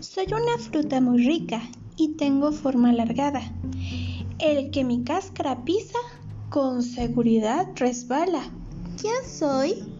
Soy una fruta muy rica y tengo forma alargada. El que mi cáscara pisa, con seguridad resbala. ¿Quién soy?